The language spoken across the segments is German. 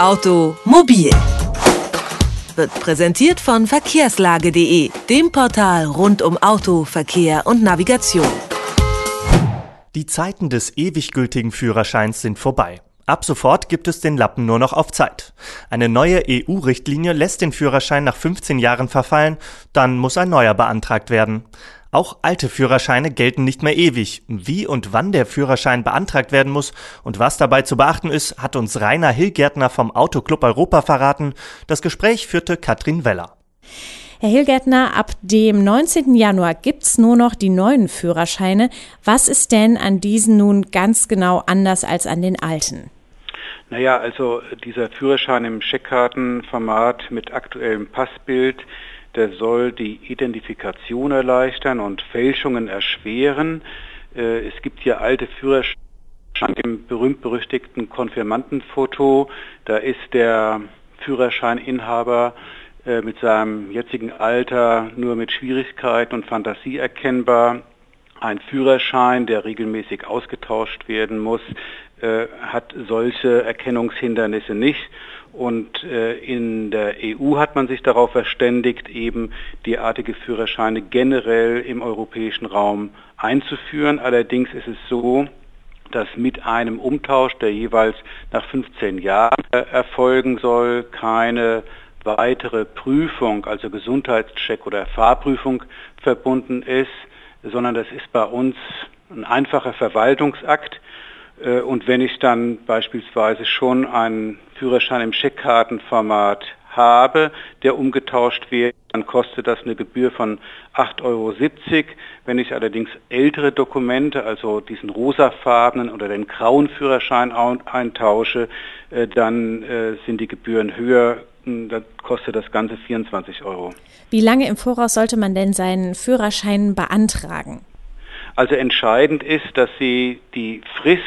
Automobil wird präsentiert von verkehrslage.de, dem Portal rund um Auto, Verkehr und Navigation. Die Zeiten des ewig gültigen Führerscheins sind vorbei. Ab sofort gibt es den Lappen nur noch auf Zeit. Eine neue EU-Richtlinie lässt den Führerschein nach 15 Jahren verfallen, dann muss ein neuer beantragt werden. Auch alte Führerscheine gelten nicht mehr ewig. Wie und wann der Führerschein beantragt werden muss und was dabei zu beachten ist, hat uns Rainer Hillgärtner vom Autoclub Europa verraten. Das Gespräch führte Katrin Weller. Herr Hillgärtner, ab dem 19. Januar gibt's nur noch die neuen Führerscheine. Was ist denn an diesen nun ganz genau anders als an den alten? Naja, also dieser Führerschein im Scheckkartenformat mit aktuellem Passbild, der soll die Identifikation erleichtern und Fälschungen erschweren. Äh, es gibt hier alte Führerscheine im berühmt-berüchtigten Konfirmandenfoto. Da ist der Führerscheininhaber äh, mit seinem jetzigen Alter nur mit Schwierigkeiten und Fantasie erkennbar. Ein Führerschein, der regelmäßig ausgetauscht werden muss, äh, hat solche Erkennungshindernisse nicht. Und äh, in der EU hat man sich darauf verständigt, eben derartige Führerscheine generell im europäischen Raum einzuführen. Allerdings ist es so, dass mit einem Umtausch, der jeweils nach 15 Jahren äh, erfolgen soll, keine weitere Prüfung, also Gesundheitscheck oder Fahrprüfung verbunden ist, sondern das ist bei uns ein einfacher Verwaltungsakt. Äh, und wenn ich dann beispielsweise schon einen Führerschein im Scheckkartenformat habe, der umgetauscht wird, dann kostet das eine Gebühr von 8,70 Euro. Wenn ich allerdings ältere Dokumente, also diesen rosafarbenen oder den grauen Führerschein eintausche, äh, dann äh, sind die Gebühren höher. Da kostet das Ganze 24 Euro. Wie lange im Voraus sollte man denn seinen Führerschein beantragen? Also entscheidend ist, dass Sie die Frist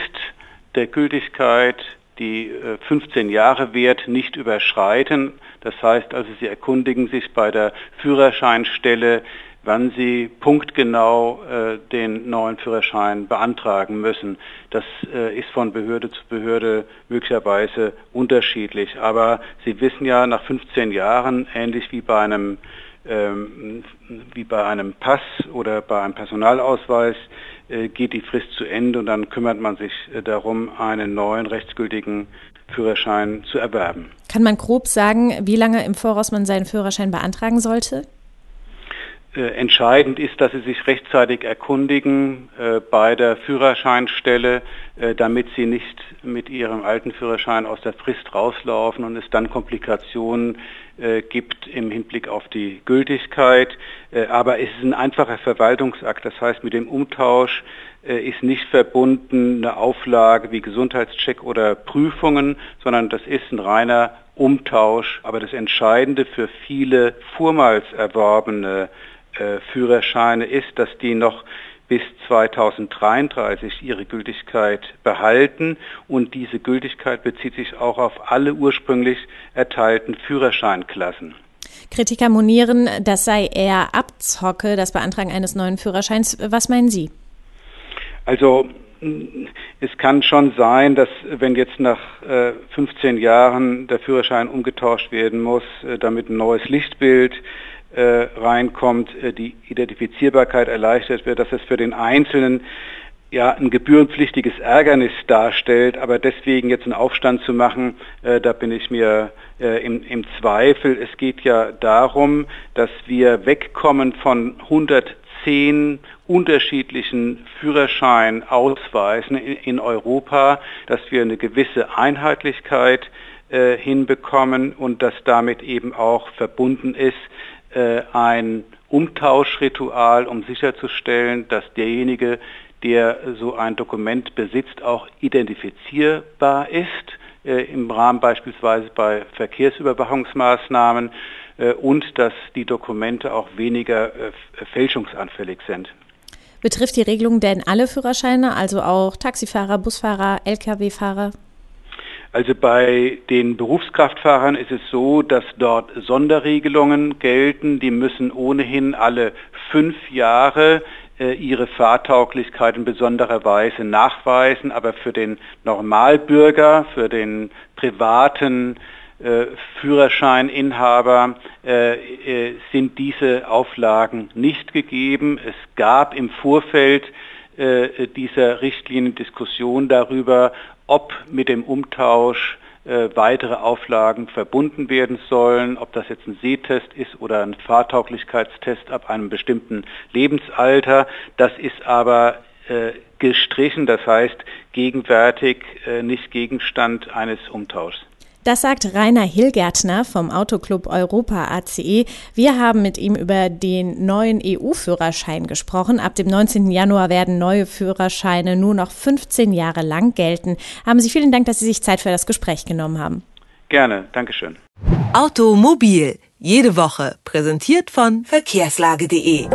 der Gültigkeit, die 15 äh, Jahre wert, nicht überschreiten. Das heißt also, Sie erkundigen sich bei der Führerscheinstelle, wann Sie punktgenau äh, den neuen Führerschein beantragen müssen. Das äh, ist von Behörde zu Behörde möglicherweise unterschiedlich. Aber Sie wissen ja, nach 15 Jahren, ähnlich wie bei einem ähm, wie bei einem Pass oder bei einem Personalausweis äh, geht die Frist zu Ende und dann kümmert man sich äh, darum, einen neuen rechtsgültigen Führerschein zu erwerben. Kann man grob sagen, wie lange im Voraus man seinen Führerschein beantragen sollte? Äh, entscheidend ist, dass Sie sich rechtzeitig erkundigen äh, bei der Führerscheinstelle, äh, damit Sie nicht mit Ihrem alten Führerschein aus der Frist rauslaufen und es dann Komplikationen äh, gibt im Hinblick auf die Gültigkeit. Äh, aber es ist ein einfacher Verwaltungsakt, das heißt mit dem Umtausch äh, ist nicht verbunden eine Auflage wie Gesundheitscheck oder Prüfungen, sondern das ist ein reiner Umtausch. Aber das Entscheidende für viele vormals erworbene Führerscheine ist, dass die noch bis 2033 ihre Gültigkeit behalten und diese Gültigkeit bezieht sich auch auf alle ursprünglich erteilten Führerscheinklassen. Kritiker monieren, das sei eher Abzocke, das Beantragen eines neuen Führerscheins. Was meinen Sie? Also es kann schon sein, dass wenn jetzt nach äh, 15 Jahren der Führerschein umgetauscht werden muss, äh, damit ein neues Lichtbild äh, reinkommt, äh, die Identifizierbarkeit erleichtert wird, dass es für den Einzelnen ja ein gebührenpflichtiges Ärgernis darstellt, aber deswegen jetzt einen Aufstand zu machen, äh, da bin ich mir äh, im, im Zweifel. Es geht ja darum, dass wir wegkommen von 110 unterschiedlichen Führerscheinausweisen in, in Europa, dass wir eine gewisse Einheitlichkeit äh, hinbekommen und dass damit eben auch verbunden ist, äh, ein Umtauschritual, um sicherzustellen, dass derjenige, der so ein Dokument besitzt, auch identifizierbar ist, äh, im Rahmen beispielsweise bei Verkehrsüberwachungsmaßnahmen äh, und dass die Dokumente auch weniger fälschungsanfällig sind. Betrifft die Regelung denn alle Führerscheine, also auch Taxifahrer, Busfahrer, Lkw-Fahrer? Also bei den Berufskraftfahrern ist es so, dass dort Sonderregelungen gelten. Die müssen ohnehin alle fünf Jahre äh, ihre Fahrtauglichkeit in besonderer Weise nachweisen, aber für den Normalbürger, für den privaten äh, Führerscheininhaber äh, äh, sind diese Auflagen nicht gegeben. Es gab im Vorfeld dieser Richtlinien Diskussion darüber, ob mit dem Umtausch äh, weitere Auflagen verbunden werden sollen, ob das jetzt ein Sehtest ist oder ein Fahrtauglichkeitstest ab einem bestimmten Lebensalter. Das ist aber äh, gestrichen, das heißt gegenwärtig äh, nicht Gegenstand eines Umtauschs. Das sagt Rainer Hillgärtner vom Autoclub Europa ACE. Wir haben mit ihm über den neuen EU-Führerschein gesprochen. Ab dem 19. Januar werden neue Führerscheine nur noch 15 Jahre lang gelten. Haben Sie vielen Dank, dass Sie sich Zeit für das Gespräch genommen haben. Gerne, Dankeschön. Automobil, jede Woche, präsentiert von verkehrslage.de.